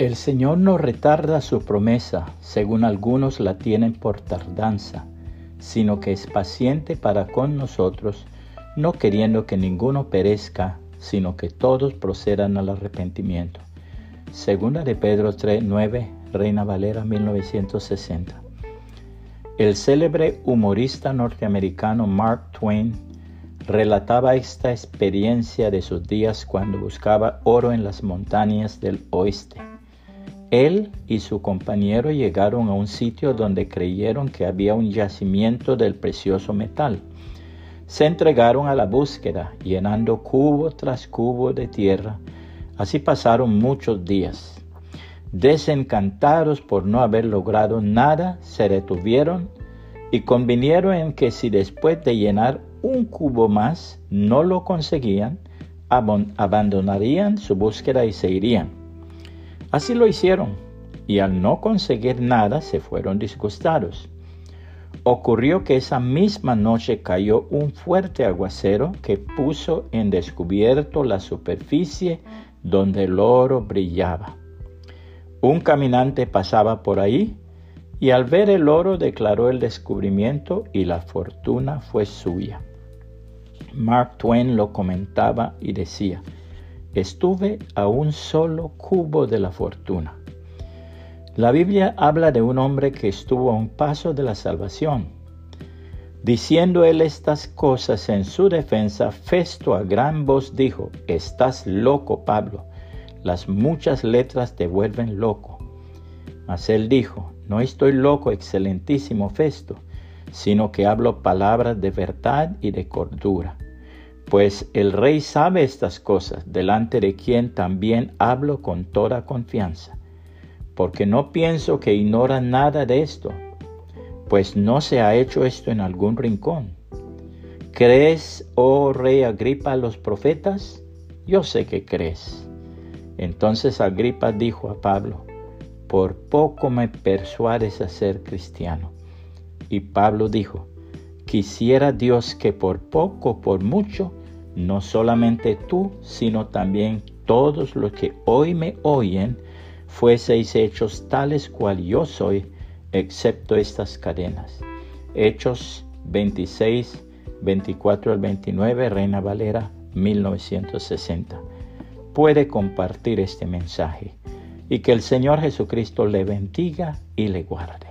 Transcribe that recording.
El Señor no retarda su promesa, según algunos la tienen por tardanza, sino que es paciente para con nosotros, no queriendo que ninguno perezca, sino que todos procedan al arrepentimiento. Segunda de Pedro 3, 9, Reina Valera 1960. El célebre humorista norteamericano Mark Twain relataba esta experiencia de sus días cuando buscaba oro en las montañas del oeste. Él y su compañero llegaron a un sitio donde creyeron que había un yacimiento del precioso metal. Se entregaron a la búsqueda, llenando cubo tras cubo de tierra. Así pasaron muchos días. Desencantados por no haber logrado nada, se detuvieron y convinieron en que si después de llenar un cubo más no lo conseguían, abandonarían su búsqueda y se irían. Así lo hicieron, y al no conseguir nada se fueron disgustados. Ocurrió que esa misma noche cayó un fuerte aguacero que puso en descubierto la superficie donde el oro brillaba. Un caminante pasaba por ahí y al ver el oro declaró el descubrimiento y la fortuna fue suya. Mark Twain lo comentaba y decía, estuve a un solo cubo de la fortuna. La Biblia habla de un hombre que estuvo a un paso de la salvación. Diciendo él estas cosas en su defensa, Festo a gran voz dijo, Estás loco, Pablo, las muchas letras te vuelven loco. Mas él dijo, No estoy loco, excelentísimo Festo, sino que hablo palabras de verdad y de cordura pues el rey sabe estas cosas, delante de quien también hablo con toda confianza, porque no pienso que ignora nada de esto, pues no se ha hecho esto en algún rincón. ¿Crees, oh rey Agripa, a los profetas? Yo sé que crees. Entonces Agripa dijo a Pablo, por poco me persuades a ser cristiano. Y Pablo dijo, quisiera Dios que por poco, por mucho, no solamente tú, sino también todos los que hoy me oyen, fueseis hechos tales cual yo soy, excepto estas cadenas. Hechos 26, 24 al 29, Reina Valera 1960. Puede compartir este mensaje y que el Señor Jesucristo le bendiga y le guarde.